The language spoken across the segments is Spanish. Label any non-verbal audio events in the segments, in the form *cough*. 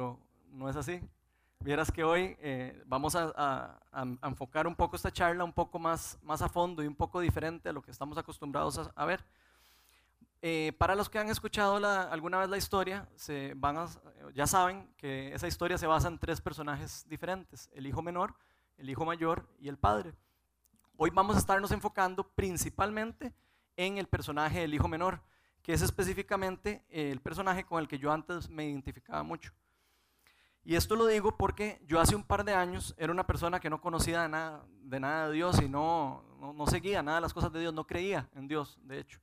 pero no es así. Vieras que hoy eh, vamos a, enfocar un poco esta charla un poco más, más a fondo y un poco diferente a lo que estamos acostumbrados a, ver. Eh, para los que han escuchado alguna vez la historia, se van ya saben que esa historia se basa en tres personajes diferentes, el hijo menor, el hijo mayor y el padre. Hoy vamos a estarnos enfocando principalmente en el personaje del hijo menor, que es específicamente el personaje con el que yo antes me identificaba mucho. Y esto lo digo porque yo hace un par de años era una persona que no conocía nada de, nada de Dios y no, no, seguía nada de las cosas de Dios, no creía en Dios, de hecho.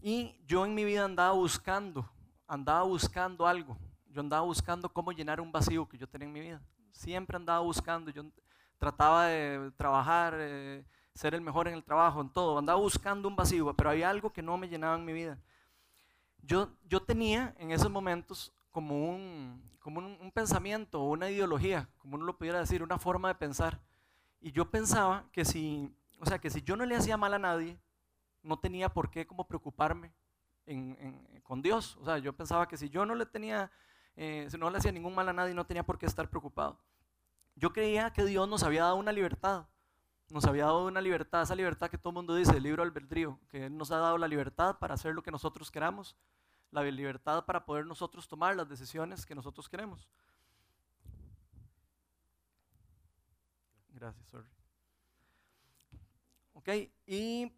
Y yo en mi vida andaba buscando, andaba buscando algo. Yo andaba buscando cómo llenar un vacío que yo tenía en mi vida. Siempre andaba buscando, yo trataba de trabajar, eh, ser el mejor en el trabajo, en todo. Andaba buscando un vacío, pero había algo que no me llenaba en mi vida. Yo, yo tenía en esos momentos como un, como un, pensamiento o una ideología, como uno lo pudiera decir, una forma de pensar. Y yo pensaba que si, o sea, que si yo no le hacía mal a nadie, no tenía por qué como preocuparme con Dios. O sea, yo pensaba que si yo no le tenía, eh, si no le hacía ningún mal a nadie, no tenía por qué estar preocupado. Yo creía que Dios nos había dado una libertad, nos había dado una libertad, esa libertad que todo mundo dice, el libro albedrío, que nos ha dado la libertad para hacer lo que nosotros queramos la libertad para poder nosotros tomar las decisiones que nosotros queremos. Gracias, sorry. Ok, y,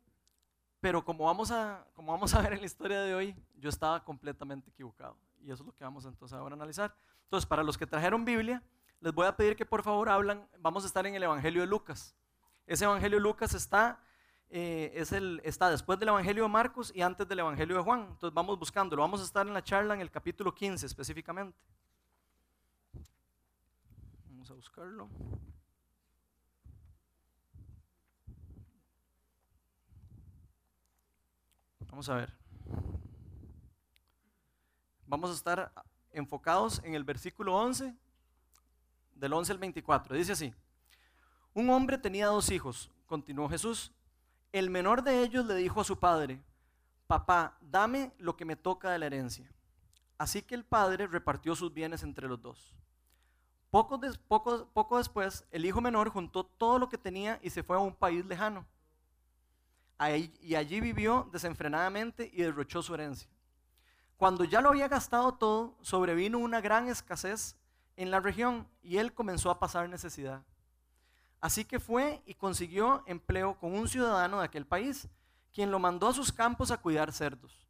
pero como vamos, a, como vamos a *laughs* ver en la historia de hoy, yo estaba completamente equivocado. Y eso es lo que vamos entonces ahora a analizar. Entonces, para los que trajeron Biblia, les voy a pedir que por favor hablan, vamos a estar en el Evangelio de Lucas. Ese Evangelio de Lucas está eh, es el, está después del Evangelio de Marcos y antes del Evangelio de Juan. Entonces vamos buscándolo. Vamos a estar en la charla en el capítulo 15 específicamente. Vamos a buscarlo. Vamos a ver. Vamos a estar enfocados en el versículo 11, del 11 al 24. Dice así, un hombre tenía dos hijos, continuó Jesús, el menor de ellos le dijo a su padre, papá, dame lo que me toca de la herencia. Así que el padre repartió sus bienes entre los dos. Poco, después, el hijo menor juntó todo lo que tenía y se fue a un país lejano. y allí vivió desenfrenadamente y derrochó su herencia. Cuando ya lo había gastado todo, sobrevino una gran escasez en la región y él comenzó a pasar necesidad. Así que fue y consiguió empleo con un ciudadano de aquel país, quien lo mandó a sus campos a cuidar cerdos.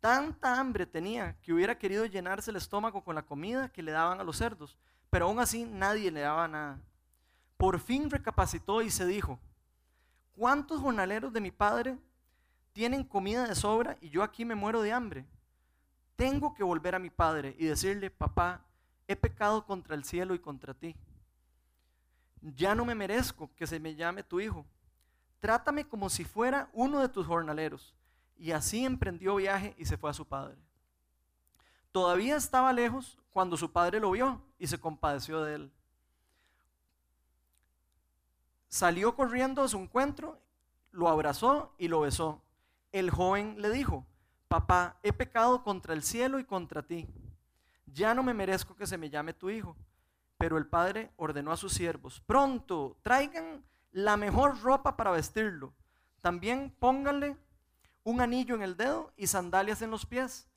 Tanta hambre tenía que hubiera querido llenarse el estómago con la comida que le daban a los cerdos, pero aún así nadie le daba nada. Por fin recapacitó y se dijo, ¿cuántos jornaleros de mi padre tienen comida de sobra y yo aquí me muero de hambre? Tengo que volver a mi padre y decirle, papá, he pecado contra el cielo y contra ti ya no me merezco que se me llame tu hijo. Trátame como si fuera uno de tus jornaleros. Y así emprendió viaje y se fue a su padre. Todavía estaba lejos cuando su padre lo vio y se compadeció de él. Salió corriendo a su encuentro, lo abrazó y lo besó. El joven le dijo, papá, he pecado contra el cielo y contra ti. Ya no me merezco que se me llame tu hijo. Pero el padre ordenó a sus siervos, pronto, traigan la mejor ropa para vestirlo. También pónganle un anillo en el dedo y sandalias en los pies.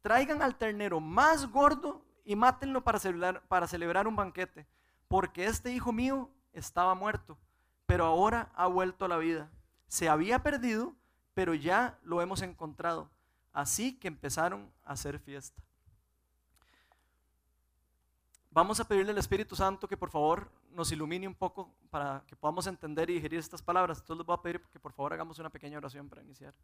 Traigan al ternero más gordo y mátenlo para celebrar, para celebrar un banquete, porque este hijo mío estaba muerto, pero ahora ha vuelto a la vida. Se había perdido, pero ya lo hemos encontrado. Así que empezaron a hacer fiesta. Vamos a pedirle al Espíritu Santo que por favor nos ilumine un poco para que podamos entender y digerir estas palabras. Entonces les voy a pedir que por favor hagamos una pequeña oración para iniciar.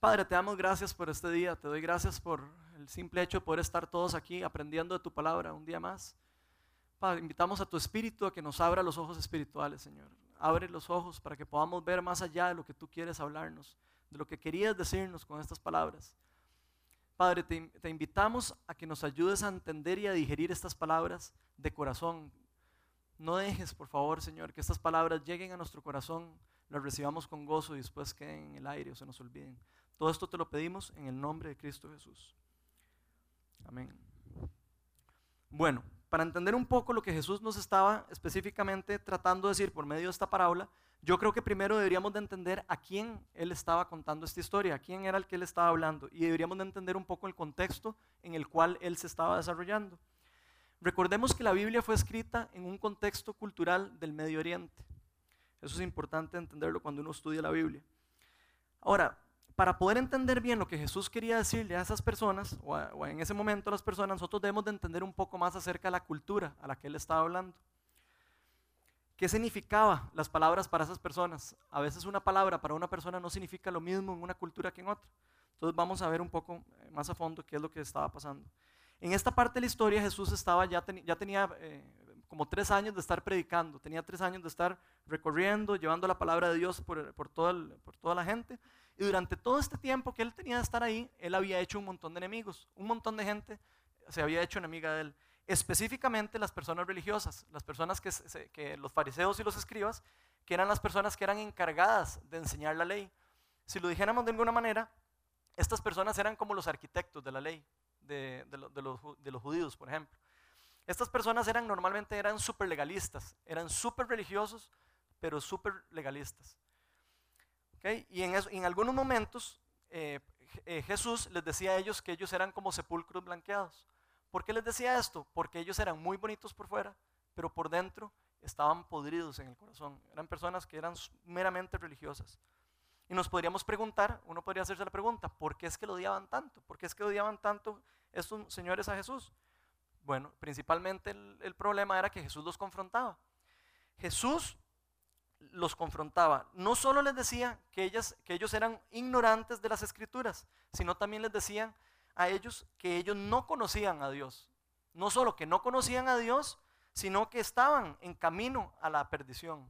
Padre, te damos gracias por este día, te doy gracias por el simple hecho de poder estar todos aquí aprendiendo de tu palabra un día más. Padre, invitamos a tu Espíritu a que nos abra los ojos espirituales, Señor. Abre los ojos para que podamos ver más allá de lo que tú quieres hablarnos, de lo que querías decirnos con estas palabras. Padre, te, invitamos a que nos ayudes a entender y a digerir estas palabras de corazón. No dejes, por favor, Señor, que estas palabras lleguen a nuestro corazón, las recibamos con gozo y después queden en el aire o se nos olviden. Todo esto te lo pedimos en el nombre de Cristo Jesús. Amén. Bueno, para entender un poco lo que Jesús nos estaba específicamente tratando de decir por medio de esta parábola, yo creo que primero deberíamos de entender a quién él estaba contando esta historia, a quién era el que él estaba hablando, y deberíamos de entender un poco el contexto en el cual él se estaba desarrollando. Recordemos que la Biblia fue escrita en un contexto cultural del Medio Oriente. Eso es importante entenderlo cuando uno estudia la Biblia. Ahora, para poder entender bien lo que Jesús quería decirle a esas personas, o, en ese momento a las personas, nosotros debemos de entender un poco más acerca de la cultura a la que él estaba hablando. ¿Qué significaba las palabras para esas personas? A veces una palabra para una persona no significa lo mismo en una cultura que en otra. Entonces vamos a ver un poco eh, más a fondo qué es lo que estaba pasando. En esta parte de la historia Jesús estaba, ya, ya tenía eh, como tres años de estar predicando, tenía tres años de estar recorriendo, llevando la palabra de Dios por, por, por toda la gente. Y durante todo este tiempo que él tenía de estar ahí, él había hecho un montón de enemigos. Un montón de gente se había hecho enemiga de él. Específicamente las personas religiosas, las personas que, los fariseos y los escribas, que eran las personas que eran encargadas de enseñar la ley. Si lo dijéramos de alguna manera, estas personas eran como los arquitectos de la ley de, los, judíos, por ejemplo. Estas personas eran normalmente eran súper legalistas, eran súper religiosos, pero súper legalistas. Y en, algunos momentos eh, eh, Jesús les decía a ellos que ellos eran como sepulcros blanqueados. ¿Por qué les decía esto? Porque ellos eran muy bonitos por fuera, pero por dentro estaban podridos en el corazón. Eran personas que eran meramente religiosas. Y nos podríamos preguntar, uno podría hacerse la pregunta, ¿por qué es que lo odiaban tanto? ¿Por qué es que odiaban tanto estos señores a Jesús? Bueno, principalmente el, problema era que Jesús los confrontaba. Jesús los confrontaba. No solo les decía que, ellas, que ellos eran ignorantes de las escrituras, sino también les decían a ellos que ellos no conocían a Dios. No solo que no conocían a Dios, sino que estaban en camino a la perdición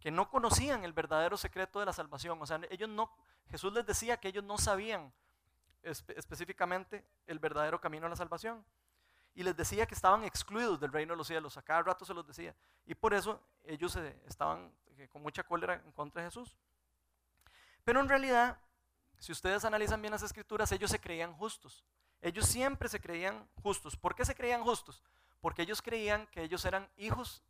que no conocían el verdadero secreto de la salvación. O sea, ellos no, Jesús les decía que ellos no sabían específicamente el verdadero camino a la salvación. Y les decía que estaban excluidos del reino de los cielos. A cada rato se los decía. Y por eso ellos eh, estaban eh, con mucha cólera en contra de Jesús. Pero en realidad, si ustedes analizan bien las escrituras, ellos se creían justos. Ellos siempre se creían justos. ¿Por qué se creían justos? Porque ellos creían que ellos eran hijos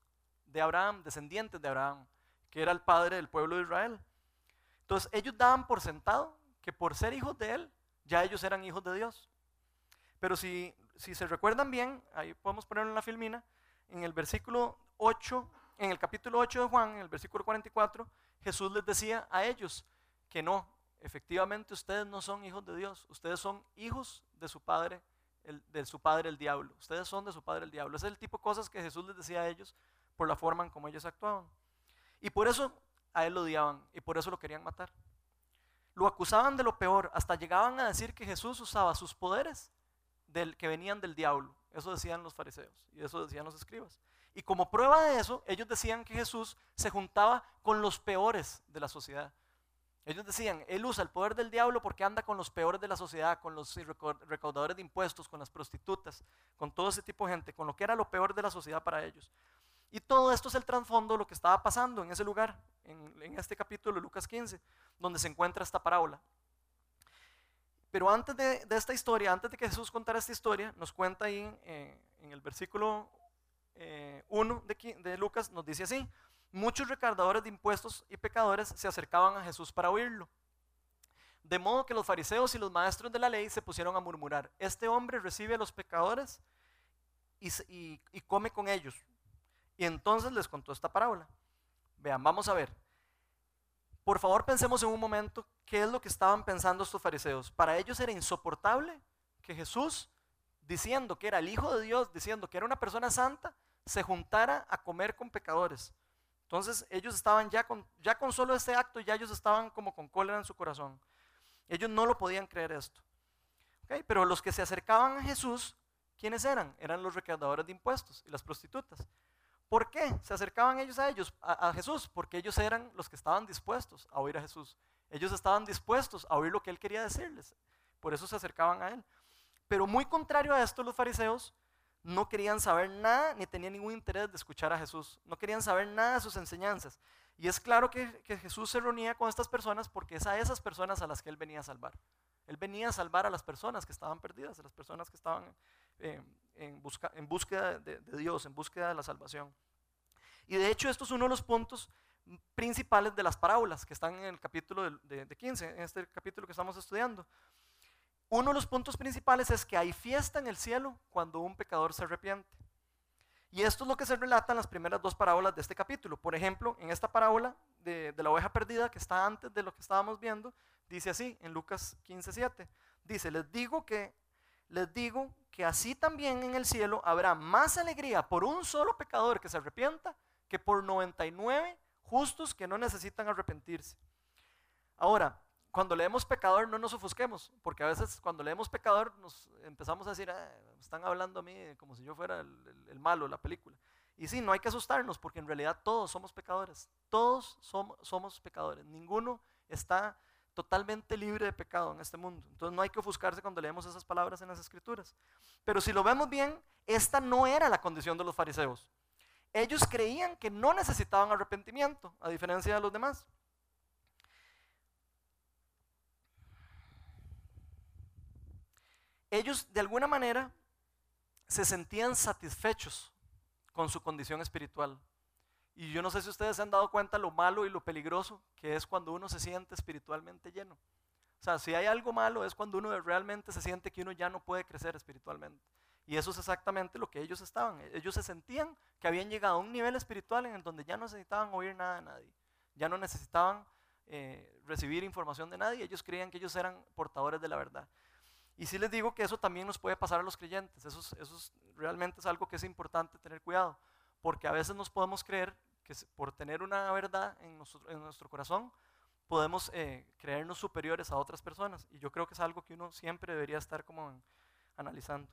de Abraham, descendientes de Abraham que era el padre del pueblo de Israel. Entonces ellos daban por sentado que por ser hijos de él, ya ellos eran hijos de Dios. Pero si, si se recuerdan bien, ahí podemos ponerlo en la filmina, en el versículo 8, en el capítulo 8 de Juan, en el versículo 44, Jesús les decía a ellos que no, efectivamente ustedes no son hijos de Dios, ustedes son hijos de su padre, el, su padre el diablo. Ustedes son de su padre el diablo. Ese es el tipo de cosas que Jesús les decía a ellos por la forma en como ellos actuaban. Y por eso a él lo odiaban y por eso lo querían matar. Lo acusaban de lo peor, hasta llegaban a decir que Jesús usaba sus poderes del, que venían del diablo. Eso decían los fariseos y eso decían los escribas. Y como prueba de eso, ellos decían que Jesús se juntaba con los peores de la sociedad. Ellos decían, él usa el poder del diablo porque anda con los peores de la sociedad, con los recaudadores de impuestos, con las prostitutas, con todo ese tipo de gente, con lo que era lo peor de la sociedad para ellos. Y todo esto es el trasfondo de lo que estaba pasando en ese lugar, en, este capítulo de Lucas 15, donde se encuentra esta parábola. Pero antes de, esta historia, antes de que Jesús contara esta historia, nos cuenta ahí eh, en el versículo 1 eh, de, de Lucas, nos dice así, muchos recaudadores de impuestos y pecadores se acercaban a Jesús para oírlo. De modo que los fariseos y los maestros de la ley se pusieron a murmurar, este hombre recibe a los pecadores y come con ellos. Y entonces les contó esta parábola. Vean, vamos a ver. Por favor, pensemos en un momento qué es lo que estaban pensando estos fariseos. Para ellos era insoportable que Jesús, diciendo que era el Hijo de Dios, diciendo que era una persona santa, se juntara a comer con pecadores. Entonces ellos estaban ya con, ya con solo este acto, ya ellos estaban como con cólera en su corazón. Ellos no lo podían creer esto. Pero los que se acercaban a Jesús, ¿quiénes eran? Eran los recaudadores de impuestos y las prostitutas. ¿Por qué se acercaban ellos a ellos, a, Jesús? Porque ellos eran los que estaban dispuestos a oír a Jesús. Ellos estaban dispuestos a oír lo que él quería decirles. Por eso se acercaban a él. Pero muy contrario a esto, los fariseos no querían saber nada ni tenían ningún interés de escuchar a Jesús. No querían saber nada de sus enseñanzas. Y es claro que, Jesús se reunía con estas personas porque es a esas personas a las que él venía a salvar. Él venía a salvar a las personas que estaban perdidas, a las personas que estaban eh, en, busca, búsqueda de, Dios, en búsqueda de la salvación. Y de hecho esto es uno de los puntos principales de las parábolas que están en el capítulo de, de 15, en este capítulo que estamos estudiando. Uno de los puntos principales es que hay fiesta en el cielo cuando un pecador se arrepiente. Y esto es lo que se relata en las primeras dos parábolas de este capítulo. Por ejemplo, en esta parábola de, la oveja perdida que está antes de lo que estábamos viendo, dice así en Lucas 15:7. Dice, les digo que les digo que así también en el cielo habrá más alegría por un solo pecador que se arrepienta que por 99 justos que no necesitan arrepentirse. Ahora, cuando leemos pecador no nos ofusquemos, porque a veces cuando leemos pecador nos empezamos a decir, ah, están hablando a mí como si yo fuera el, malo de la película. Y sí, no hay que asustarnos, porque en realidad todos somos pecadores, todos somos pecadores, ninguno está totalmente libre de pecado en este mundo. Entonces no hay que ofuscarse cuando leemos esas palabras en las escrituras. Pero si lo vemos bien, esta no era la condición de los fariseos. Ellos creían que no necesitaban arrepentimiento, a diferencia de los demás. Ellos de alguna manera se sentían satisfechos con su condición espiritual. Y yo no sé si ustedes se han dado cuenta lo malo y lo peligroso que es cuando uno se siente espiritualmente lleno. O sea, si hay algo malo es cuando uno realmente se siente que uno ya no puede crecer espiritualmente. Y eso es exactamente lo que ellos estaban. Ellos se sentían que habían llegado a un nivel espiritual en el donde ya no necesitaban oír nada de nadie. Ya no necesitaban eh, recibir información de nadie. Ellos creían que ellos eran portadores de la verdad. Y sí les digo que eso también nos puede pasar a los creyentes. Eso, eso realmente es algo que es importante tener cuidado. Porque a veces nos podemos creer que por tener una verdad en nuestro, en nuestro corazón, podemos eh, creernos superiores a otras personas. Y yo creo que es algo que uno siempre debería estar como analizando.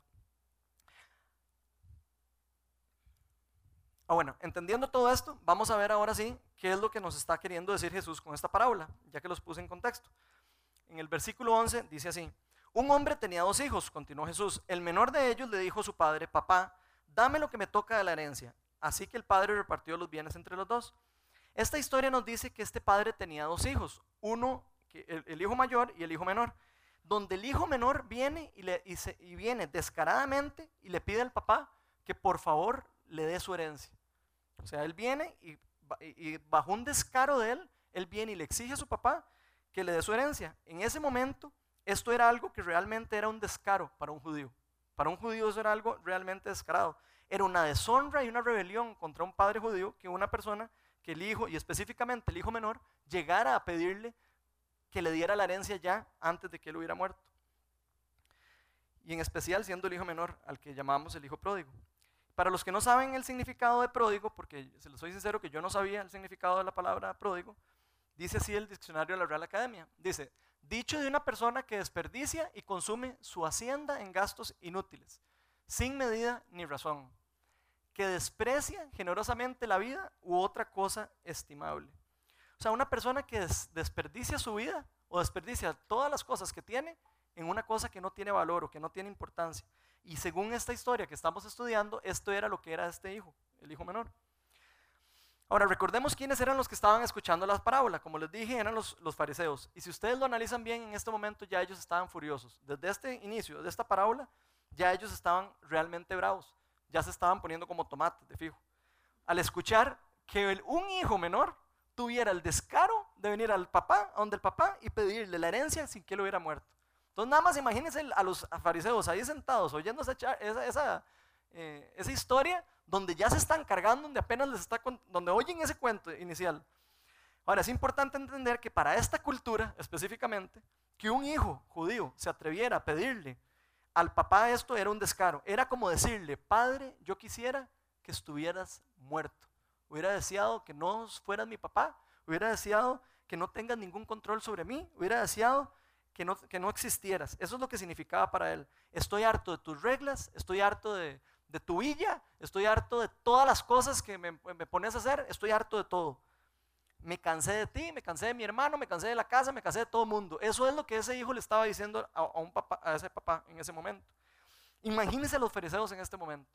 Ah, bueno, entendiendo todo esto, vamos a ver ahora sí qué es lo que nos está queriendo decir Jesús con esta parábola, ya que los puse en contexto. En el versículo 11 dice así, un hombre tenía dos hijos, continuó Jesús. El menor de ellos le dijo a su padre, papá, dame lo que me toca de la herencia. Así que el padre repartió los bienes entre los dos. Esta historia nos dice que este padre tenía dos hijos, uno, el, hijo mayor y el hijo menor, donde el hijo menor viene y, le, y viene descaradamente y le pide al papá que por favor le dé su herencia. O sea, él viene y, y bajo un descaro de él, él viene y le exige a su papá que le dé su herencia. En ese momento, esto era algo que realmente era un descaro para un judío. Para un judío eso era algo realmente descarado. Era una deshonra y una rebelión contra un padre judío que una persona, que el hijo, y específicamente el hijo menor, llegara a pedirle que le diera la herencia ya antes de que él hubiera muerto. Y en especial siendo el hijo menor, al que llamamos el hijo pródigo. Para los que no saben el significado de pródigo, porque se los soy sincero que yo no sabía el significado de la palabra pródigo, dice así el diccionario de la Real Academia. Dice, Dicho de una persona que desperdicia y consume su hacienda en gastos inútiles, sin medida ni razón, que desprecia generosamente la vida u otra cosa estimable. O sea, una persona que desperdicia su vida o desperdicia todas las cosas que tiene en una cosa que no tiene valor o que no tiene importancia. Y según esta historia que estamos estudiando, esto era lo que era este hijo, el hijo menor. Ahora, recordemos quiénes eran los que estaban escuchando las parábolas. Como les dije, eran los, fariseos. Y si ustedes lo analizan bien, en este momento ya ellos estaban furiosos. Desde este inicio de esta parábola, ya ellos estaban realmente bravos. Ya se estaban poniendo como tomates, de fijo. Al escuchar que un hijo menor tuviera el descaro de venir al papá, a donde el papá, y pedirle la herencia sin que él hubiera muerto. Entonces, nada más imagínense a los fariseos ahí sentados oyendo esa, eh, esa historia donde ya se están cargando, donde apenas les está, donde oyen ese cuento inicial. Ahora, es importante entender que para esta cultura específicamente, que un hijo judío se atreviera a pedirle al papá esto era un descaro. Era como decirle, padre, yo quisiera que estuvieras muerto. Hubiera deseado que no fueras mi papá, hubiera deseado que no tengas ningún control sobre mí, hubiera deseado que no, que no existieras. Eso es lo que significaba para él. Estoy harto de tus reglas, estoy harto de, de tu villa, estoy harto de todas las cosas que me, pones a hacer, estoy harto de todo. Me cansé de ti, me cansé de mi hermano, me cansé de la casa, me cansé de todo el mundo. Eso es lo que ese hijo le estaba diciendo a, un papá, a ese papá en ese momento. Imagínense los fariseos en este momento.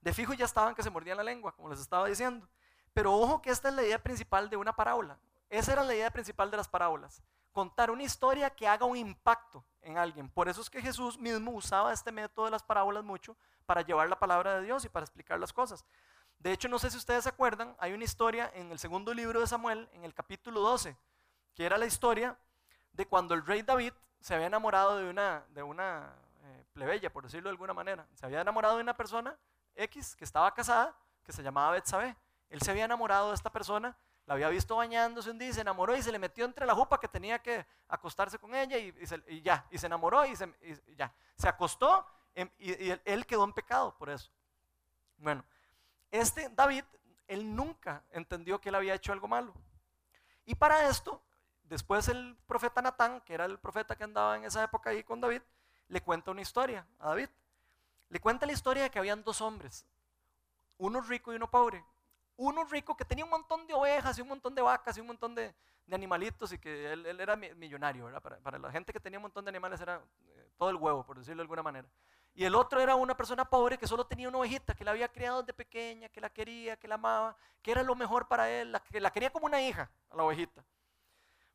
De fijo ya estaban que se mordían la lengua, como les estaba diciendo. Pero ojo que esta es la idea principal de una parábola. Esa era la idea principal de las parábolas. Contar una historia que haga un impacto en alguien. Por eso es que Jesús mismo usaba este método de las parábolas mucho para llevar la palabra de Dios y para explicar las cosas. De hecho, no sé si ustedes se acuerdan, hay una historia en el segundo libro de Samuel, en el capítulo 12, que era la historia de cuando el rey David se había enamorado de una, de una eh, plebeya, por decirlo de alguna manera. Se había enamorado de una persona X que estaba casada, que se llamaba Betsabé. Él se había enamorado de esta persona la había visto bañándose un día y se enamoró y se le metió entre la jupa que tenía que acostarse con ella y, ya, y se enamoró y, ya. Se acostó em, y, él quedó en pecado por eso. Bueno, este David, él nunca entendió que él había hecho algo malo. Y para esto, después el profeta Natán, que era el profeta que andaba en esa época ahí con David, le cuenta una historia a David. Le cuenta la historia de que habían dos hombres, uno rico y uno pobre uno rico que tenía un montón de ovejas y un montón de vacas y un montón de, animalitos y que él, era millonario, Para, la gente que tenía un montón de animales era eh, todo el huevo, por decirlo de alguna manera. Y el otro era una persona pobre que solo tenía una ovejita, que la había criado desde pequeña, que la quería, que la amaba, que era lo mejor para él, que la quería como una hija, a la ovejita.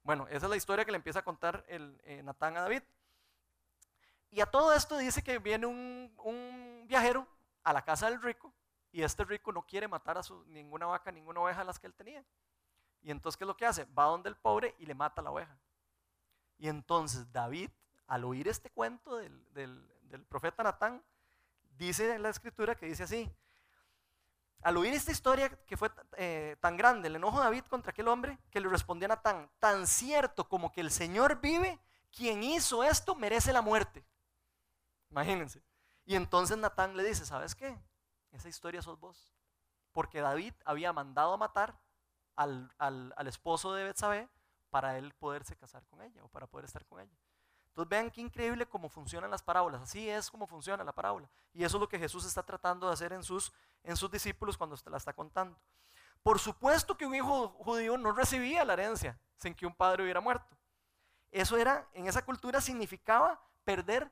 Bueno, esa es la historia que le empieza a contar el, eh, Natán a David. Y a todo esto dice que viene un, un viajero a la casa del rico y este rico no quiere matar a ninguna vaca, ninguna oveja a las que él tenía. Y entonces, ¿qué es lo que hace? Va donde el pobre y le mata la oveja. Y entonces David, al oír este cuento del, profeta Natán, dice en la escritura que dice así, al oír esta historia que fue eh, tan grande, el enojo de David contra aquel hombre, que le respondía a Natán, tan cierto como que el Señor vive, quien hizo esto merece la muerte. Imagínense. Y entonces Natán le dice, ¿sabes qué? Esa historia sos vos. Porque David había mandado a matar al, esposo de Betsabé para él poderse casar con ella o para poder estar con ella. Entonces vean qué increíble cómo funcionan las parábolas. Así es como funciona la parábola. Y eso es lo que Jesús está tratando de hacer en sus, en sus discípulos cuando la está contando. Por supuesto que un hijo judío no recibía la herencia sin que un padre hubiera muerto. Eso era, en esa cultura significaba perder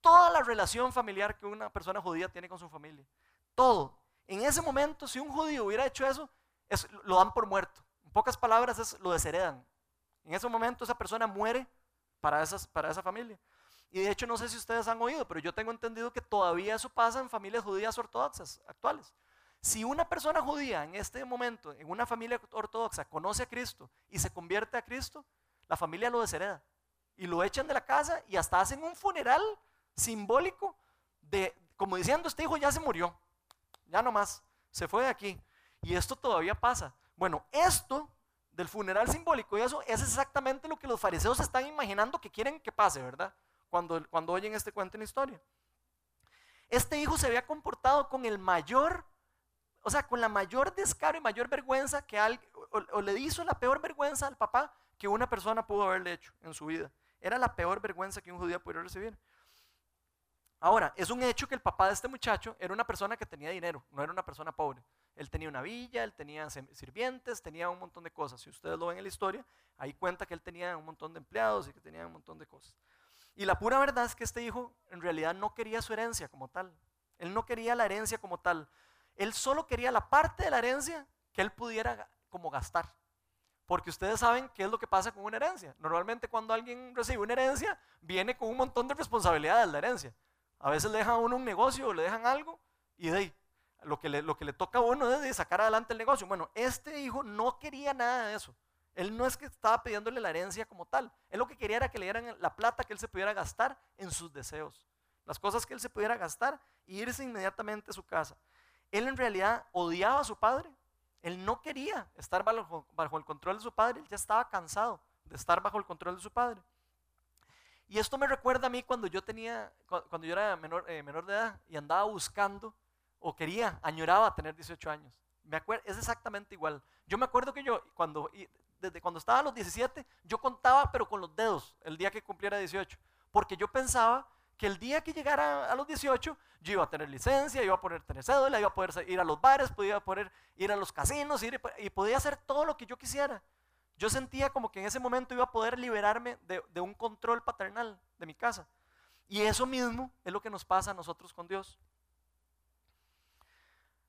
toda la relación familiar que una persona judía tiene con su familia todo. En ese momento, si un judío hubiera hecho eso, lo dan por muerto. En pocas palabras, lo desheredan. En ese momento esa persona muere para, para esa familia. Y de hecho no sé si ustedes han oído, pero yo tengo entendido que todavía eso pasa en familias judías ortodoxas actuales. Si una persona judía en este momento, en una familia ortodoxa, conoce a Cristo y se convierte a Cristo, la familia lo deshereda. Y lo echan de la casa y hasta hacen un funeral simbólico de, como diciendo, este hijo ya se murió ya no más, se fue de aquí. Y esto todavía pasa. Bueno, esto del funeral simbólico y eso es exactamente lo que los fariseos están imaginando que quieren que pase, ¿verdad? Cuando, cuando oyen este cuento en la historia. Este hijo se había comportado con el mayor, o sea, con la mayor descaro y mayor vergüenza que alguien, o, le hizo la peor vergüenza al papá que una persona pudo haberle hecho en su vida. Era la peor vergüenza que un judío pudiera recibir. Ahora, es un hecho que el papá de este muchacho era una persona que tenía dinero, no era una persona pobre. Él tenía una villa, él tenía sirvientes, tenía un montón de cosas. Si ustedes lo ven en la historia, ahí cuenta que él tenía un montón de empleados y que tenía un montón de cosas. Y la pura verdad es que este hijo en realidad no quería su herencia como tal. Él no quería la herencia como tal. Él solo quería la parte de la herencia que él pudiera como gastar. Porque ustedes saben qué es lo que pasa con una herencia. Normalmente cuando alguien recibe una herencia, viene con un montón de responsabilidades la herencia. A veces le dejan a uno un negocio o le dejan algo y de ahí, lo que le, lo que le toca a uno es de sacar adelante el negocio. Bueno, este hijo no quería nada de eso. Él no es que estaba pidiéndole la herencia como tal. Él lo que quería era que le dieran la plata que él se pudiera gastar en sus deseos. Las cosas que él se pudiera gastar e irse inmediatamente a su casa. Él en realidad odiaba a su padre. Él no quería estar bajo, bajo el control de su padre. Él ya estaba cansado de estar bajo el control de su padre. Y esto me recuerda a mí cuando yo tenía, cuando yo era menor, eh, menor de edad y andaba buscando o quería, añoraba tener 18 años. Me acuerdo, es exactamente igual. Yo me acuerdo que yo, cuando, desde cuando estaba a los 17, yo contaba, pero con los dedos, el día que cumpliera 18. Porque yo pensaba que el día que llegara a los 18, yo iba a tener licencia, iba a poder tener cédula, iba a poder ir a los bares, podía poder ir a los casinos y podía hacer todo lo que yo quisiera. Yo sentía como que en ese momento iba a poder liberarme de, un control paternal de mi casa. Y eso mismo es lo que nos pasa a nosotros con Dios.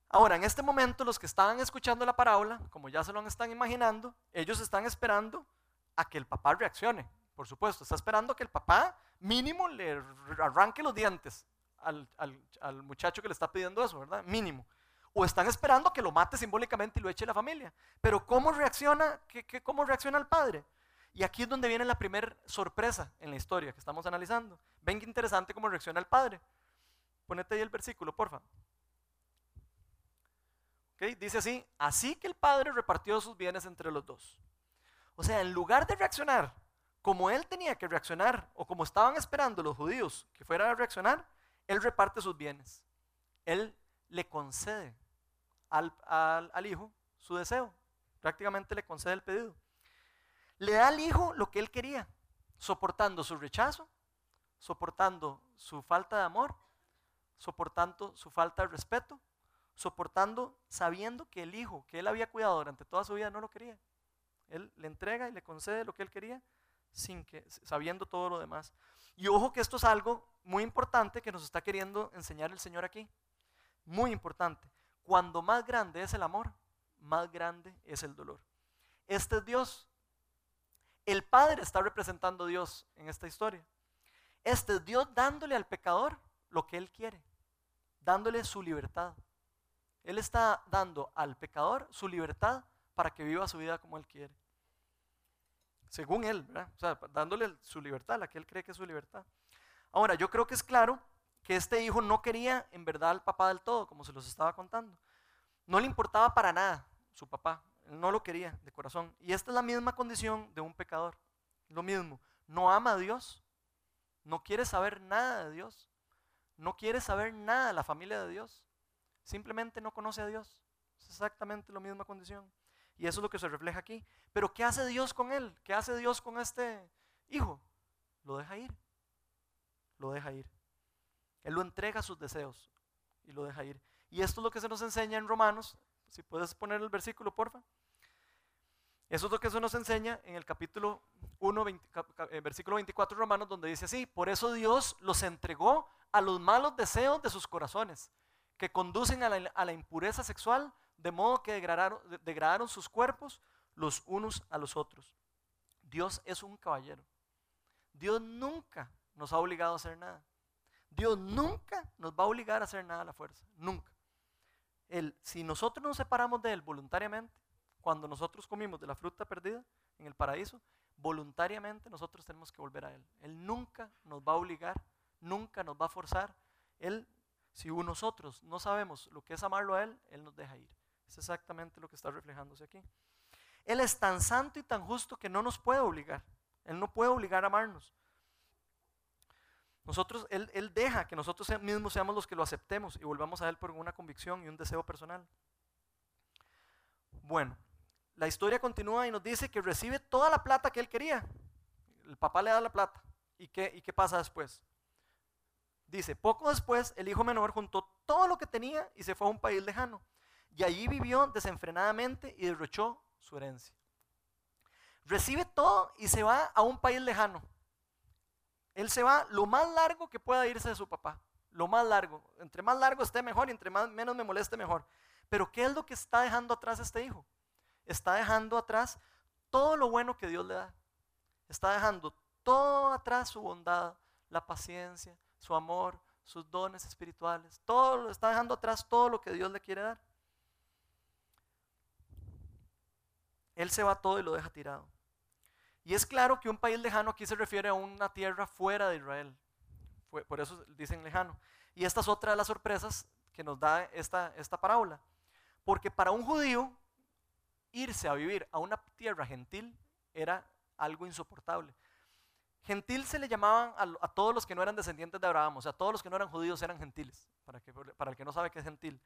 Ahora, en este momento, los que estaban escuchando la parábola, como ya se lo están imaginando, ellos están esperando a que el papá reaccione, por supuesto. Está esperando que el papá mínimo le arranque los dientes al, muchacho que le está pidiendo eso, ¿verdad? Mínimo. O están esperando que lo mate simbólicamente y lo eche la familia. Pero ¿cómo reacciona, qué, cómo reacciona el padre? Y aquí es donde viene la primera sorpresa en la historia que estamos analizando. Ven qué interesante cómo reacciona el padre. Ponete ahí el versículo, porfa. ¿Okay? Dice así, así que el padre repartió sus bienes entre los dos. O sea, en lugar de reaccionar como él tenía que reaccionar, o como estaban esperando los judíos que fuera a reaccionar, él reparte sus bienes. Él le concede al, al hijo su deseo. Prácticamente le concede el pedido. Le da al hijo lo que él quería, soportando su rechazo, soportando su falta de amor, soportando su falta de respeto, soportando sabiendo que el hijo que él había cuidado durante toda su vida no lo quería. Él le entrega y le concede lo que él quería, sin que, sabiendo todo lo demás. Y ojo que esto es algo muy importante que nos está queriendo enseñar el Señor aquí. Muy importante. Cuando más grande es el amor, más grande es el dolor. Este es Dios. El Padre está representando a Dios en esta historia. Este es Dios dándole al pecador lo que Él quiere, dándole su libertad. Él está dando al pecador su libertad para que viva su vida como Él quiere. Según Él. O sea, dándole su libertad, la que Él cree que es su libertad. Ahora, yo creo que es claro que este hijo no quería en verdad al papá del todo, como se los estaba contando. No le importaba para nada su papá, él no lo quería de corazón. Y esta es la misma condición de un pecador. Lo mismo, no ama a Dios, no quiere saber nada de Dios, no quiere saber nada de la familia de Dios, simplemente no conoce a Dios. Es exactamente la misma condición. Y eso es lo que se refleja aquí. Pero ¿qué hace Dios con él? ¿Qué hace Dios con este hijo? Lo deja ir. Lo deja ir. Él lo entrega a sus deseos y lo deja ir. Y esto es lo que se nos enseña en Romanos. Si puedes poner el versículo, porfa. Eso es lo que se nos enseña en el capítulo 1, eh, versículo 24 de Romanos, donde dice así, por eso Dios los entregó a los malos deseos de sus corazones, que conducen a la, impureza sexual, de modo que degradaron sus cuerpos los unos a los otros. Dios es un caballero. Dios nunca nos ha obligado a hacer nada. Dios nunca nos va a obligar a hacer nada a la fuerza. Nunca. Él, si nosotros nos separamos de Él voluntariamente, cuando nosotros comimos de la fruta perdida en el paraíso, voluntariamente nosotros tenemos que volver a Él. Él nunca nos va a obligar, nunca nos va a forzar. Él, si nosotros no sabemos lo que es amarlo a Él, Él nos deja ir. Es exactamente lo que está reflejándose aquí. Él es tan santo y tan justo que no nos puede obligar. Él no puede obligar a amarnos. Nosotros, él, él deja que nosotros mismos seamos los que lo aceptemos y volvamos a Él por una convicción y un deseo personal. Bueno, la historia continúa y nos dice que recibe toda la plata que él quería. El papá le da la plata. ¿Y qué, y qué pasa después? Dice, poco después el hijo menor juntó todo lo que tenía y se fue a un país lejano. Y allí vivió desenfrenadamente y derrochó su herencia. Recibe todo y se va a un país lejano. Él se va lo más largo que pueda irse de su papá. Lo más largo. Entre más largo esté mejor y entre más, menos me moleste mejor. Pero ¿qué es lo que está dejando atrás este hijo? Está dejando atrás todo lo bueno que Dios le da. Está dejando todo atrás su bondad, la paciencia, su amor, sus dones espirituales. Todo lo está dejando atrás todo lo que Dios le quiere dar. Él se va todo y lo deja tirado. Y es claro que un país lejano aquí se refiere a una tierra fuera de Israel. Por eso dicen lejano. Y esta es otra de las sorpresas que nos da esta, esta parábola. Porque para un judío, irse a vivir a una tierra gentil era algo insoportable. Gentil se le llamaban a, todos los que no eran descendientes de Abraham, o sea, todos los que no eran judíos eran gentiles, para, que, para el que no sabe qué es gentil.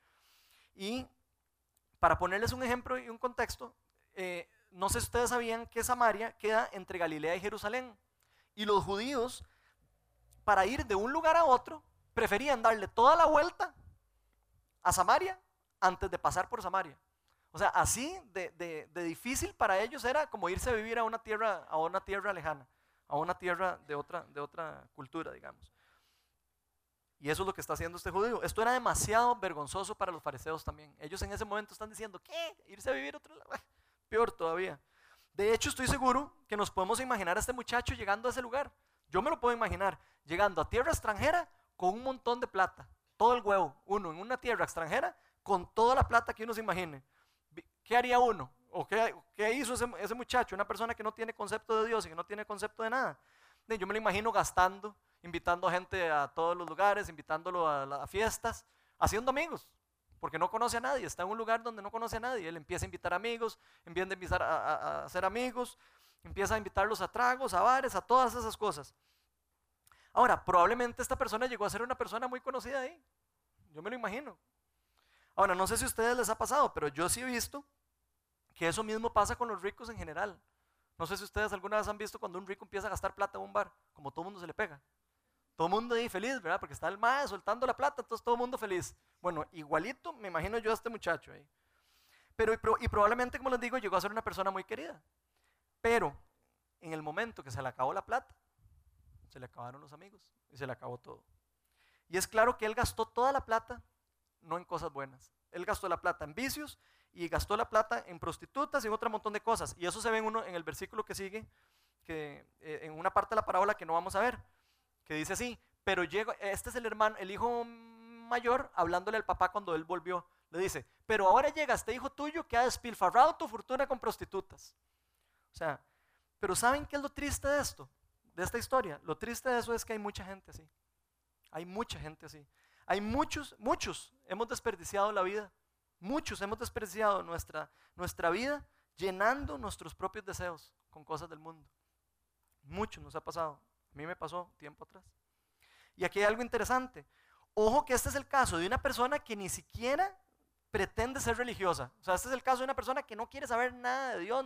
Y para ponerles un ejemplo y un contexto, eh, no sé si ustedes sabían que Samaria queda entre Galilea y Jerusalén. Y los judíos, para ir de un lugar a otro, preferían darle toda la vuelta a Samaria antes de pasar por Samaria. O sea, así de, difícil para ellos era como irse a vivir a una tierra, a una tierra lejana, a una tierra de otra, de otra cultura, digamos. Y eso es lo que está haciendo este judío. Esto era demasiado vergonzoso para los fariseos también. Ellos en ese momento están diciendo, ¿qué? ¿Irse a vivir a otro lado? Peor todavía. De hecho, estoy seguro que nos podemos imaginar a este muchacho llegando a ese lugar. Yo me lo puedo imaginar, llegando a tierra extranjera con un montón de plata. Todo el huevo, uno en una tierra extranjera con toda la plata que uno se imagine. ¿Qué haría uno? ¿O qué, hizo ese, muchacho? Una persona que no tiene concepto de Dios y que no tiene concepto de nada. Yo me lo imagino gastando, invitando gente a todos los lugares, invitándolo a, fiestas, haciendo amigos, porque no conoce a nadie. Está en un lugar donde no conoce a nadie. Él empieza a invitar amigos, empieza a invitar a, hacer amigos, empieza a invitarlos a tragos, a bares, a todas esas cosas. Ahora, probablemente esta persona llegó a ser una persona muy conocida ahí. Yo me lo imagino. Ahora, no sé si a ustedes les ha pasado, pero yo sí he visto que eso mismo pasa con los ricos en general. No sé si ustedes alguna vez han visto cuando un rico empieza a gastar plata en un bar, como todo mundo se le pega. Todo mundo ahí feliz, ¿verdad? Porque está el más soltando la plata, entonces todo mundo feliz. Bueno, igualito me imagino yo a este muchacho ahí. Pero, y probablemente, como les digo, llegó a ser una persona muy querida. Pero en el momento que se le acabó la plata, se le acabaron los amigos y se le acabó todo. Y es claro que él gastó toda la plata, no en cosas buenas. Él gastó la plata en vicios y gastó la plata en prostitutas y en otro montón de cosas. Y eso se ve en, uno, en el versículo que sigue, que, eh, en una parte de la parábola que no vamos a ver, que dice así, pero llegó, este es el hermano, el hijo mayor, hablándole al papá cuando él volvió. Le dice, pero ahora llega este hijo tuyo que ha despilfarrado tu fortuna con prostitutas. O sea, pero ¿saben qué es lo triste de esto? De esta historia. Lo triste de eso es que hay mucha gente así. Hay mucha gente así. Hay muchos, muchos hemos desperdiciado la vida. Muchos hemos desperdiciado nuestra, nuestra vida llenando nuestros propios deseos con cosas del mundo. Muchos nos ha pasado. A mí me pasó tiempo atrás. Y aquí hay algo interesante. Ojo que este es el caso de una persona que ni siquiera pretende ser religiosa. O sea, este es el caso de una persona que no quiere saber nada de Dios.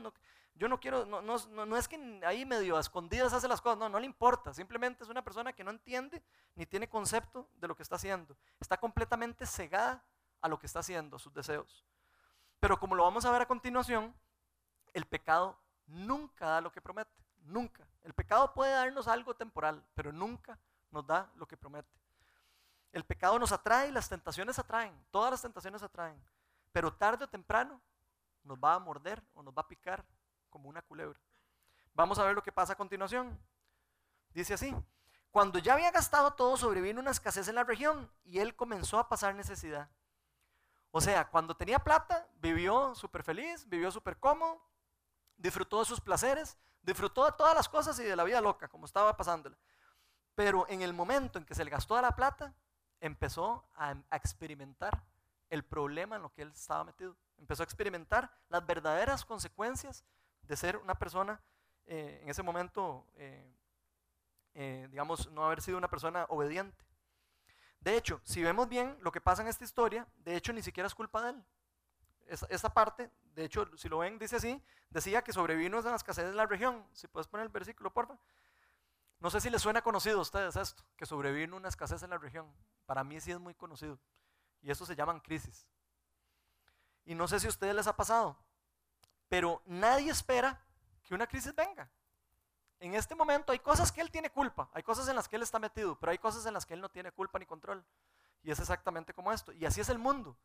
yo no quiero, no, no, no, es que ahí medio a escondidas hace las cosas, no, no le importa. Simplemente es una persona que no entiende ni tiene concepto de lo que está haciendo. Está completamente cegada a lo que está haciendo, sus deseos. Pero como lo vamos a ver a continuación, el pecado nunca da lo que promete. Nunca. El pecado puede darnos algo temporal, pero nunca nos da lo que promete. El pecado nos atrae las tentaciones atraen. Todas las tentaciones atraen. Pero tarde o temprano nos va a morder o nos va a picar como una culebra. Vamos a ver lo que pasa a continuación. Dice así. Cuando ya había gastado todo, sobrevino una escasez en la región y él comenzó a pasar necesidad. O sea, cuando tenía plata, vivió súper feliz, vivió súper cómodo, disfrutó de sus placeres, disfrutó de todas las cosas y de la vida loca, como estaba pasándola. Pero en el momento en que se le gastó la plata, empezó a, experimentar el problema en lo que él estaba metido. Empezó a experimentar las verdaderas consecuencias de ser una persona eh, en ese momento, eh, eh, digamos, no haber sido una persona obediente. De hecho, si vemos bien lo que pasa en esta historia, de hecho ni siquiera es culpa de él. Esta parte, de hecho, si lo ven, dice así, decía que sobrevino en la escasez de la región. Si puedes poner el versículo, porfa. No sé si les suena conocido a ustedes esto, que sobrevino una escasez en la región. Para mí sí es muy conocido. Y eso se llaman crisis. Y no sé si a ustedes les ha pasado, pero nadie espera que una crisis venga. En este momento hay cosas que él tiene culpa, hay cosas en las que él está metido, pero hay cosas en las que él no tiene culpa ni control. Y es exactamente como esto. Y así es el mundo.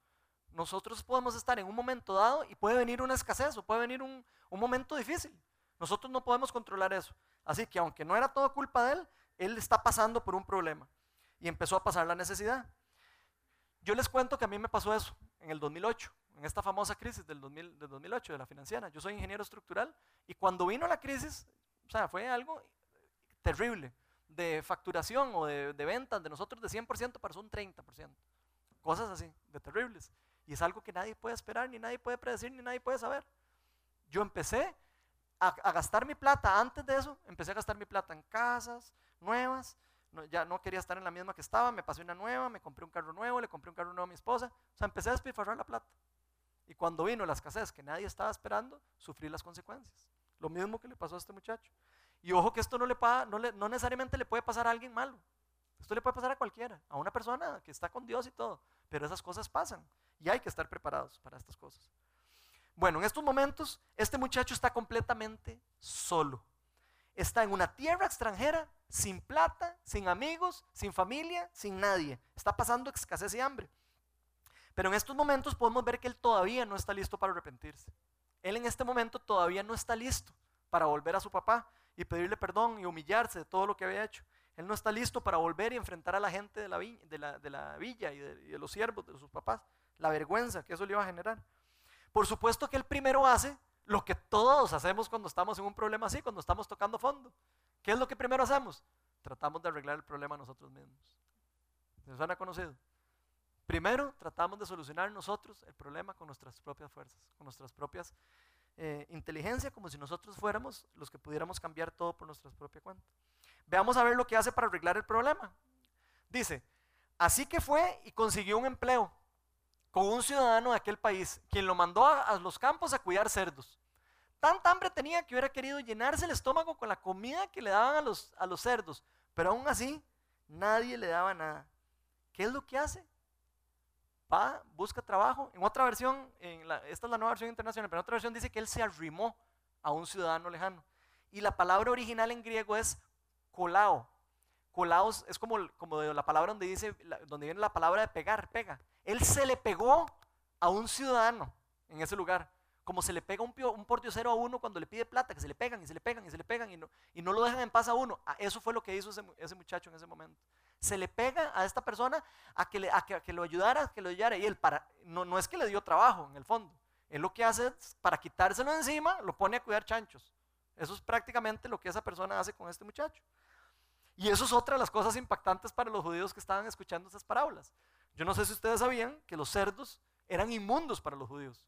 Nosotros podemos estar en un momento dado y puede venir una escasez o puede venir un momento difícil. Nosotros no podemos controlar eso. Así que aunque no era todo culpa de él, él está pasando por un problema y empezó a pasar la necesidad. Yo les cuento que a mí me pasó eso en el 2008, en esta famosa crisis del, 2008 de la financiera. Yo soy ingeniero estructural y cuando vino la crisis, o sea, fue algo terrible de facturación o de, ventas de nosotros de 100% pasó un 30%. Cosas así, de terribles. Y es algo que nadie puede esperar, ni nadie puede predecir, ni nadie puede saber. Yo empecé a, gastar mi plata, antes de eso, empecé a gastar mi plata en casas nuevas, ya no quería estar en la misma que estaba, me pasé una nueva, me compré un carro nuevo, le compré un carro nuevo a mi esposa. O sea, empecé a despilfarrar la plata. Y cuando vino la escasez que nadie estaba esperando, sufrí las consecuencias. Lo mismo que le pasó a este muchacho. Y ojo que esto no, le no, le, no necesariamente le puede pasar a alguien malo. Esto le puede pasar a cualquiera, a una persona que está con Dios y todo. Pero esas cosas pasan y hay que estar preparados para estas cosas. Bueno, en estos momentos este muchacho está completamente solo está en una tierra extranjera, sin plata, sin amigos, sin familia, sin nadie. Está pasando escasez y hambre. Pero en estos momentos podemos ver que él todavía no está listo para arrepentirse. Él en este momento todavía no está listo para volver a su papá y pedirle perdón y humillarse de todo lo que había hecho. Él no está listo para volver y enfrentar a la gente de la, villa y de, y de los siervos de sus papás. La vergüenza que eso le iba a generar. Por supuesto que él primero hace lo que todos hacemos cuando estamos en un problema así, cuando estamos tocando fondo. ¿Qué es lo que primero hacemos? Tratamos de arreglar el problema nosotros mismos. ¿Se suena conocido? Primero tratamos de solucionar nosotros el problema con nuestras propias fuerzas, con nuestras propias eh, inteligencia, como si nosotros fuéramos los que pudiéramos cambiar todo por nuestra propia cuenta. Veamos a ver lo que hace para arreglar el problema. Dice, así que fue y consiguió un empleo con un ciudadano de aquel país, quien lo mandó a, los campos a cuidar cerdos. Tanta hambre tenía que hubiera querido llenarse el estómago con la comida que le daban a los, cerdos, pero aún así nadie le daba nada. ¿Qué es lo que hace? Va, busca trabajo. En otra versión, esta es la nueva versión internacional, pero en otra versión dice que él se arrimó a un ciudadano lejano. Y la palabra original en griego es colao. Colao es como la palabra donde, dice, donde viene la palabra de pegar, pega. Él se le pegó a un ciudadano en ese lugar. Como se le pega un, un pordiosero a uno cuando le pide plata, que se le pegan y se le pegan y se le pegan y no, lo dejan en paz a uno. Ah, eso fue lo que hizo ese, muchacho en ese momento. Se le pega a esta persona a que, le, lo ayudara, a que lo ayudara. Y él no, no es que le dio trabajo en el fondo. Él lo que hace es, para quitárselo encima, lo pone a cuidar chanchos. Eso es prácticamente lo que esa persona hace con este muchacho. Y eso es otra de las cosas impactantes para los judíos que estaban escuchando esas parábolas. Yo no sé si ustedes sabían que los cerdos eran inmundos para los judíos.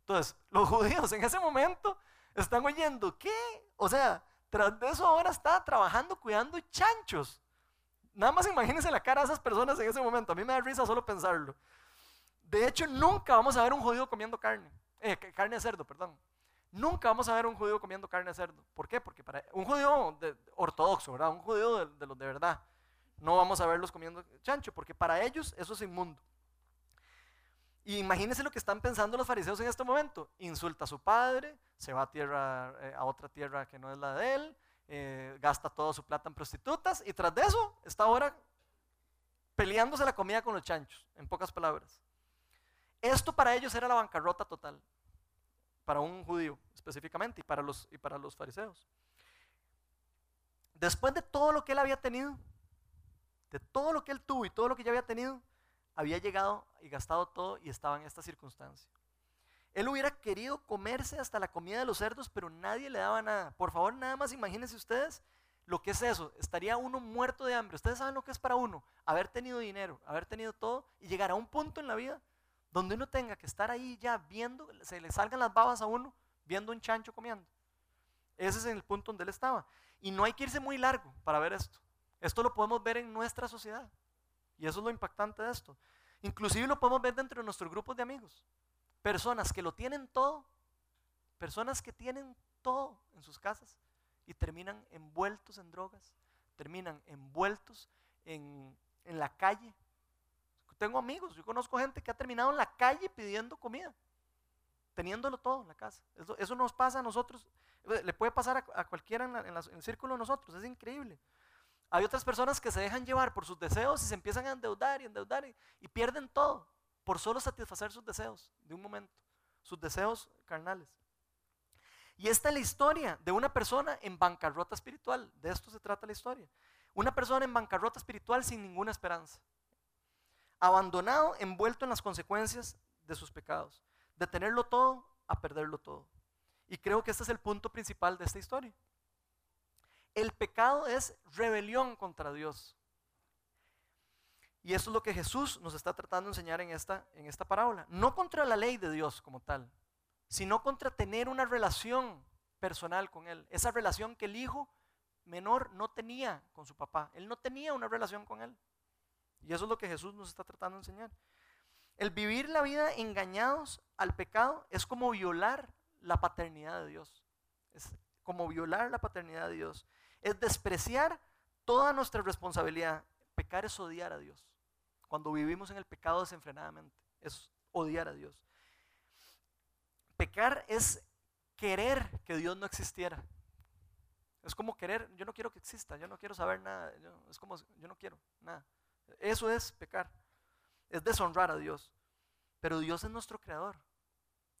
Entonces, los judíos en ese momento están oyendo, ¿qué? O sea, tras de eso ahora está trabajando cuidando chanchos. Nada más imagínense la cara de esas personas en ese momento. A mí me da risa solo pensarlo. De hecho, nunca vamos a ver un judío comiendo carne. Eh, carne de cerdo, perdón. Nunca vamos a ver un judío comiendo carne de cerdo. ¿Por qué? Porque para un judío ortodoxo, ¿verdad? Un judío de, los de verdad. No vamos a verlos comiendo chancho, porque para ellos eso es inmundo. Y imagínense lo que están pensando los fariseos en este momento. Insulta a su padre, se va a, tierra, eh, a otra tierra que no es la de él, eh, gasta toda su plata en prostitutas y tras de eso está ahora peleándose la comida con los chanchos, en pocas palabras. Esto para ellos era la bancarrota total para un judío específicamente y para los, y para los fariseos. Después de todo lo que él había tenido, de todo lo que él tuvo y todo lo que ya había tenido, había llegado y gastado todo y estaba en esta circunstancia. Él hubiera querido comerse hasta la comida de los cerdos, pero nadie le daba nada. Por favor, nada más imagínense ustedes lo que es eso. Estaría uno muerto de hambre. Ustedes saben lo que es para uno haber tenido dinero, haber tenido todo y llegar a un punto en la vida donde uno tenga que estar ahí ya viendo, se le salgan las babas a uno, viendo un chancho comiendo. Ese es el punto donde él estaba. Y no hay que irse muy largo para ver esto. Esto lo podemos ver en nuestra sociedad. Y eso es lo impactante de esto. Inclusive lo podemos ver dentro de nuestros grupos de amigos. Personas que lo tienen todo, personas que tienen todo en sus casas y terminan envueltos en drogas, terminan envueltos en, en la calle, tengo amigos, yo conozco gente que ha terminado en la calle pidiendo comida, teniéndolo todo en la casa. Eso, nos pasa a nosotros, eh, le puede pasar a, cualquiera en, el círculo de nosotros, es increíble. Hay otras personas que se dejan llevar por sus deseos y se empiezan a endeudar y endeudar y, pierden todo por solo satisfacer sus deseos de un momento, sus deseos carnales. Y esta es la historia de una persona en bancarrota espiritual. De esto se trata la historia. Una persona en bancarrota espiritual sin ninguna esperanza abandonado, envuelto en las consecuencias de sus pecados, de tenerlo todo a perderlo todo. Y creo que este es el punto principal de esta historia. El pecado es rebelión contra Dios. Y eso es lo que Jesús nos está tratando de enseñar en esta, en esta parábola. No contra la ley de Dios como tal, sino contra tener una relación personal con Él. Esa relación que el hijo menor no tenía con su papá. Él no tenía una relación con Él. Y eso es lo que Jesús nos está tratando de enseñar. El vivir la vida engañados al pecado es como violar la paternidad de Dios. Es como violar la paternidad de Dios. Es despreciar toda nuestra responsabilidad. Pecar es odiar a Dios. Cuando vivimos en el pecado desenfrenadamente, es odiar a Dios. Pecar es querer que Dios no existiera. Es como querer, yo no quiero que exista, yo no quiero saber nada, es como, yo no quiero nada. Eso es pecar. Es deshonrar a Dios. Pero Dios es nuestro creador.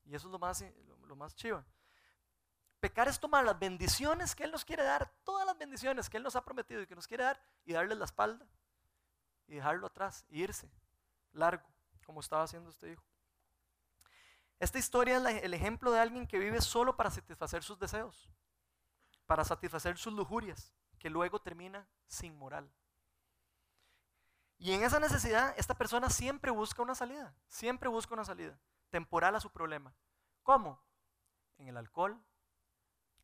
Y eso es lo más, lo más. Pecar es tomar las bendiciones que Él nos quiere dar, todas las bendiciones que Él nos ha prometido y que nos quiere dar, y darles la espalda y dejarlo atrás, e irse largo, como estaba haciendo este hijo. Esta historia es el ejemplo de alguien que vive solo para satisfacer sus deseos, para satisfacer sus lujurias, que luego termina sin moral. Y en esa necesidad, esta persona siempre busca una salida, siempre busca una salida temporal a su problema. ¿Cómo? En el alcohol,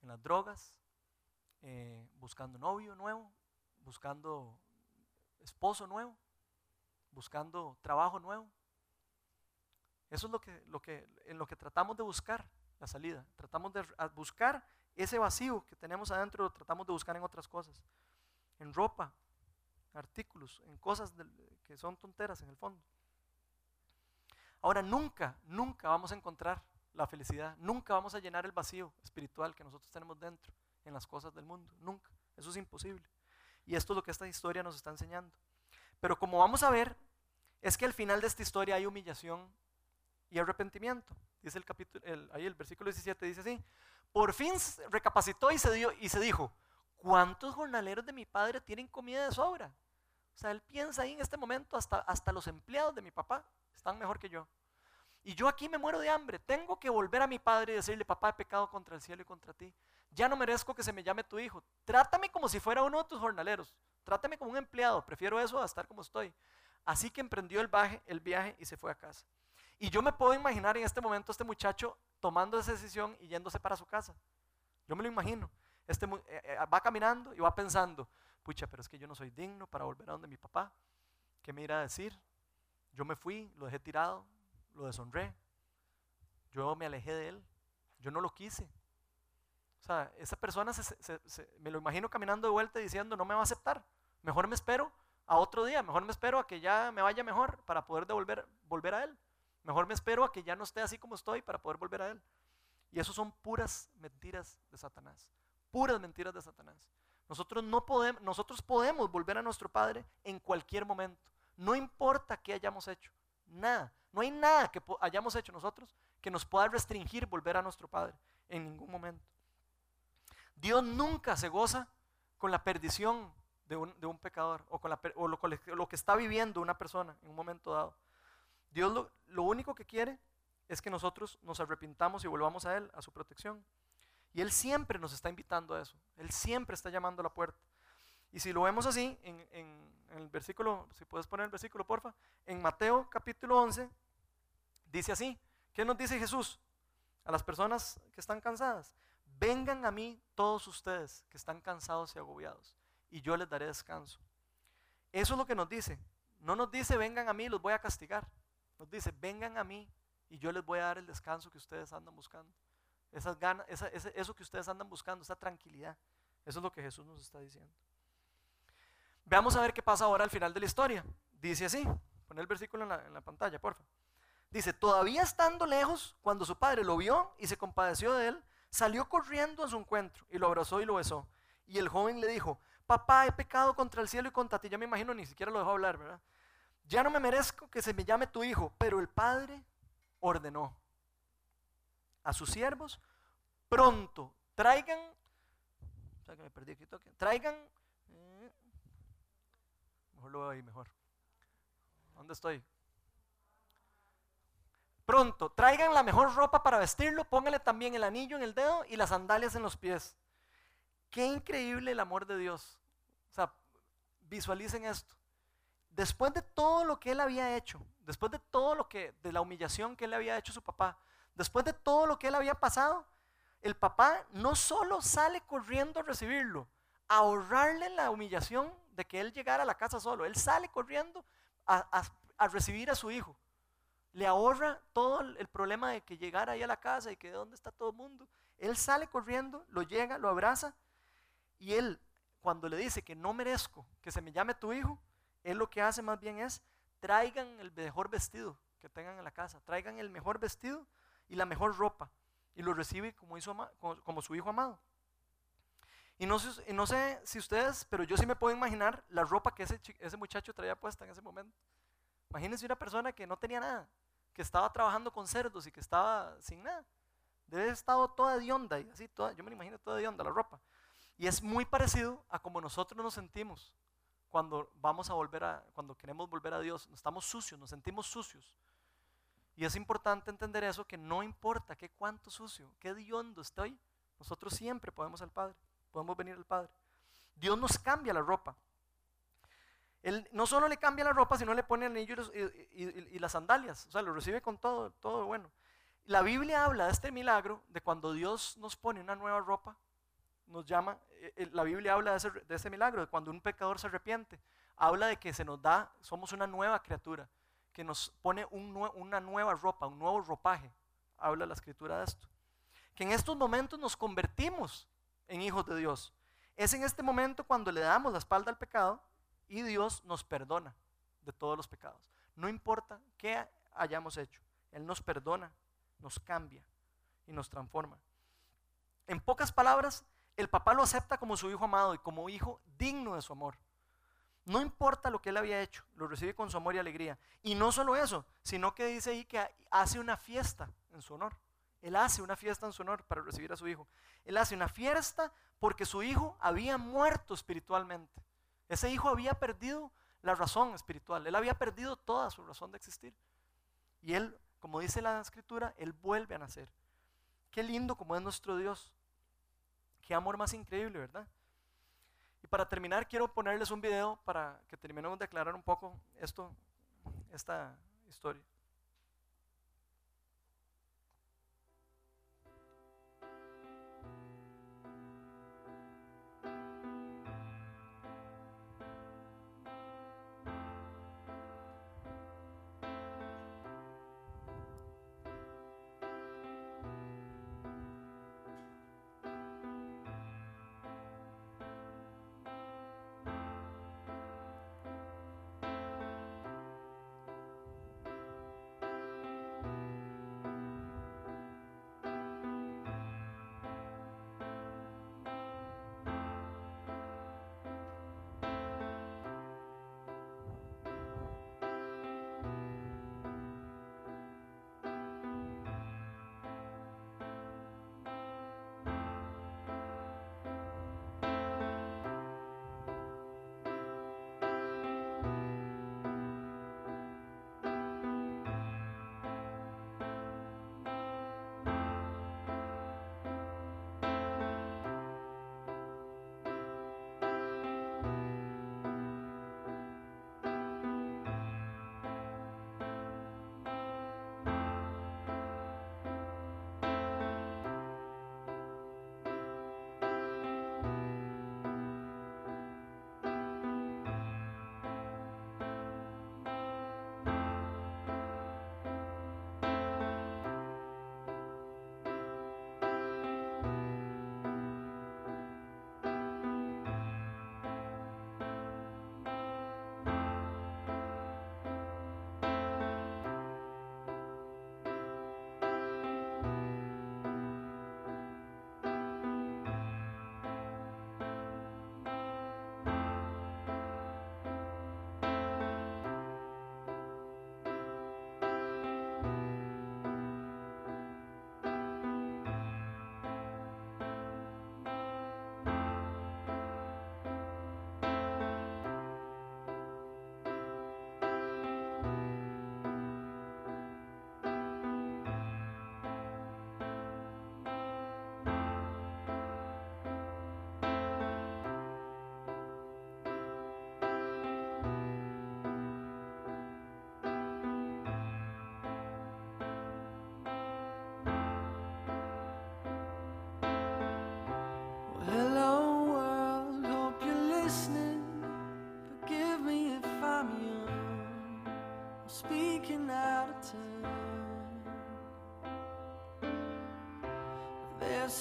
en las drogas, eh, buscando novio nuevo, buscando esposo nuevo, buscando trabajo nuevo. Eso es lo que, lo que, en lo que tratamos de buscar la salida. Tratamos de buscar ese vacío que tenemos adentro, lo tratamos de buscar en otras cosas. En ropa, artículos, en cosas que son tonteras en el fondo. Ahora, nunca, nunca vamos a encontrar la felicidad, nunca vamos a llenar el vacío espiritual que nosotros tenemos dentro en las cosas del mundo, nunca. Eso es imposible. Y esto es lo que esta historia nos está enseñando. Pero como vamos a ver, es que al final de esta historia hay humillación y arrepentimiento. Dice el capítulo, ahí el versículo 17 dice así, por fin recapacitó y se, dio, y se dijo, ¿cuántos jornaleros de mi padre tienen comida de sobra? O sea, él piensa ahí en este momento, hasta, hasta los empleados de mi papá están mejor que yo. Y yo aquí me muero de hambre. Tengo que volver a mi padre y decirle, papá, he pecado contra el cielo y contra ti. Ya no merezco que se me llame tu hijo. Trátame como si fuera uno de tus jornaleros. Trátame como un empleado. Prefiero eso a estar como estoy. Así que emprendió el viaje, y se fue a casa. Y yo me puedo imaginar en este momento este muchacho tomando esa decisión y yéndose para su casa. Yo me lo imagino. Este, eh, eh, va caminando y va pensando, pucha, pero es que yo no soy digno para volver a donde mi papá. ¿Qué me irá a decir? Yo me fui, lo dejé tirado, lo deshonré. Yo me alejé de él. Yo no lo quise. O sea, esa persona me lo imagino caminando de vuelta diciendo, no me va a aceptar. Mejor me espero a otro día. Mejor me espero a que ya me vaya mejor para poder devolver, volver a él. Mejor me espero a que ya no esté así como estoy para poder volver a él. Y eso son puras mentiras de Satanás. Puras mentiras de Satanás. Nosotros, no podemos, nosotros podemos volver a nuestro Padre en cualquier momento. No importa qué hayamos hecho. Nada. No hay nada que hayamos hecho nosotros que nos pueda restringir volver a nuestro Padre en ningún momento. Dios nunca se goza con la perdición de un, pecador o, con, lo, que está viviendo una persona en un momento dado. Dios lo, único que quiere es que nosotros nos arrepintamos y volvamos a Él, a su protección. Y Él siempre nos está invitando a eso. Él siempre está llamando a la puerta. Y si lo vemos así, en, el versículo, si puedes poner el versículo, porfa, en Mateo capítulo 11, dice así, ¿qué nos dice Jesús? A las personas que están cansadas, vengan a mí todos ustedes que están cansados y agobiados, y yo les daré descanso. Eso es lo que nos dice. No nos dice, vengan a mí, los voy a castigar. Nos dice, vengan a mí y yo les voy a dar el descanso que ustedes andan buscando. Esas ganas, eso que ustedes andan buscando, esa tranquilidad. Eso es lo que Jesús nos está diciendo. Veamos a ver qué pasa ahora al final de la historia. Dice así, pon el versículo en la, en la pantalla, porfa. Dice, todavía estando lejos, cuando su padre lo vio y se compadeció de él, salió corriendo a su encuentro y lo abrazó y lo besó. Y el joven le dijo, papá, he pecado contra el cielo y contra ti. Ya me imagino, ni siquiera lo dejó hablar, ¿verdad? Ya no me merezco que se me llame tu hijo, pero el padre ordenó a sus siervos, pronto, traigan, o sea que me perdí aquí, traigan lo veo ahí mejor. ¿Dónde estoy? Pronto, traigan la mejor ropa para vestirlo, pónganle también el anillo en el dedo y las sandalias en los pies. Qué increíble el amor de Dios. O sea, visualicen esto. Después de todo lo que él había hecho, después de todo lo que, de la humillación que él había hecho a su papá, después de todo lo que él había pasado, el papá no solo sale corriendo a recibirlo, a ahorrarle la humillación de que él llegara a la casa solo. Él sale corriendo a, recibir a su hijo. Le ahorra todo el problema de que llegara ahí a la casa y que de dónde está todo el mundo. Él sale corriendo, lo llega, lo abraza y él, cuando le dice que no merezco que se me llame tu hijo, él lo que hace más bien es traigan el mejor vestido que tengan en la casa, traigan el mejor vestido y la mejor ropa y lo recibe como, su hijo amado. Y no, no, sé si ustedes, pero yo sí me puedo imaginar la ropa que ese, ese muchacho traía puesta en ese momento. Imagínense una persona que no tenía nada, que estaba trabajando con cerdos y que estaba sin nada. Debe haber estado toda de onda y así, toda, yo me imagino toda de onda la ropa. Y es muy parecido a como nosotros nos sentimos cuando vamos a volver a, cuando queremos volver a Dios. Estamos sucios, nos sentimos sucios. Y es importante entender eso, que no importa qué cuánto sucio, qué hondo estoy, nosotros siempre podemos al Padre, podemos venir al Padre. Dios nos cambia la ropa. Él no solo le cambia la ropa, sino le pone el anillo y, las sandalias. O sea, lo recibe con todo, todo bueno. La Biblia habla de este milagro, de cuando Dios nos pone una nueva ropa, nos llama, eh, eh, la Biblia habla de ese milagro, de cuando un pecador se arrepiente. Habla de que se nos da, somos una nueva criatura, que nos pone una nueva ropa, un nuevo ropaje. Habla la escritura de esto. Que en estos momentos nos convertimos en hijos de Dios. Es en este momento cuando le damos la espalda al pecado y Dios nos perdona de todos los pecados. No importa qué hayamos hecho, Él nos perdona, nos cambia y nos transforma. En pocas palabras, el papá lo acepta como su hijo amado y como hijo digno de su amor. No importa lo que él había hecho, lo recibe con su amor y alegría. Y no solo eso, sino que dice ahí que hace una fiesta en su honor. Él hace una fiesta en su honor para recibir a su hijo. Él hace una fiesta porque su hijo había muerto espiritualmente. Ese hijo había perdido la razón espiritual, él había perdido toda su razón de existir. Y él, como dice la escritura, él vuelve a nacer. Qué lindo como es nuestro Dios. Qué amor más increíble, ¿verdad? Y para terminar, quiero ponerles un video para que terminemos de aclarar un poco esto, esta historia.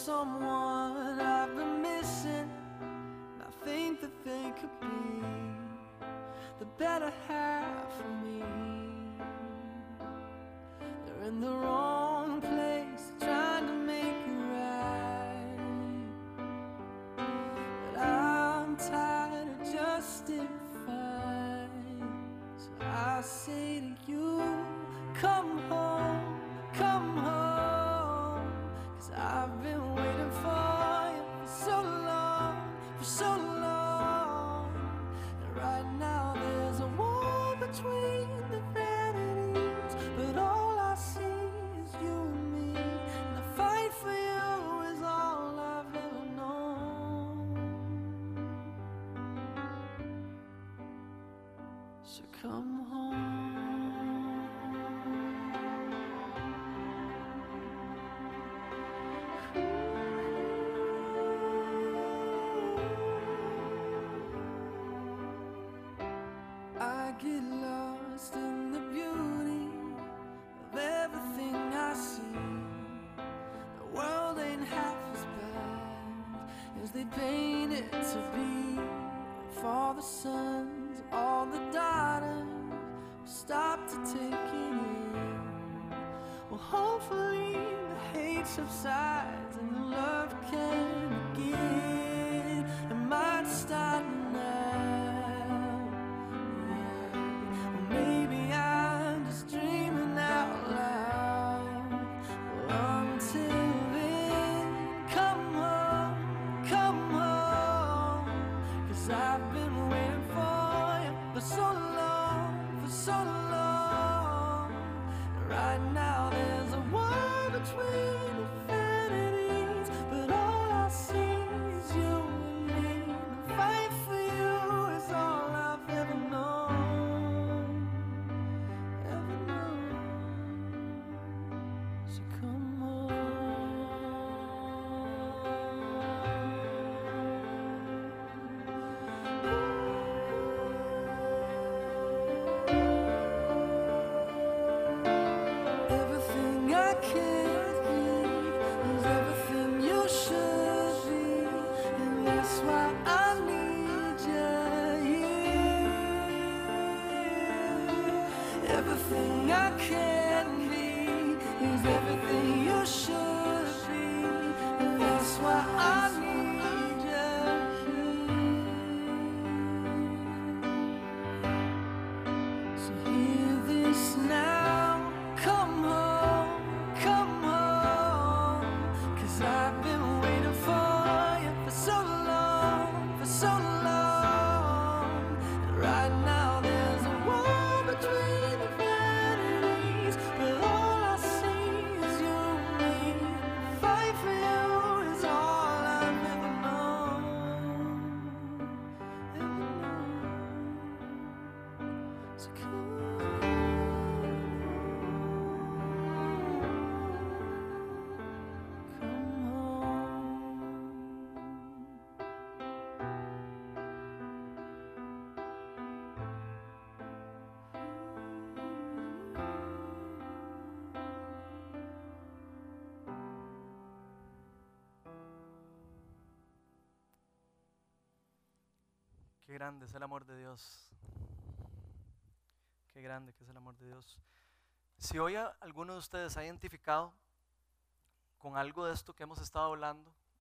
Someone I've been missing. I think that they could be the better half of me. They're in the wrong subside. everything I can be is everything you should be. And that's why I. Qué grande es el amor de Dios. Qué grande que es el amor de Dios. Si hoy alguno de ustedes ha identificado con algo de esto que hemos estado hablando,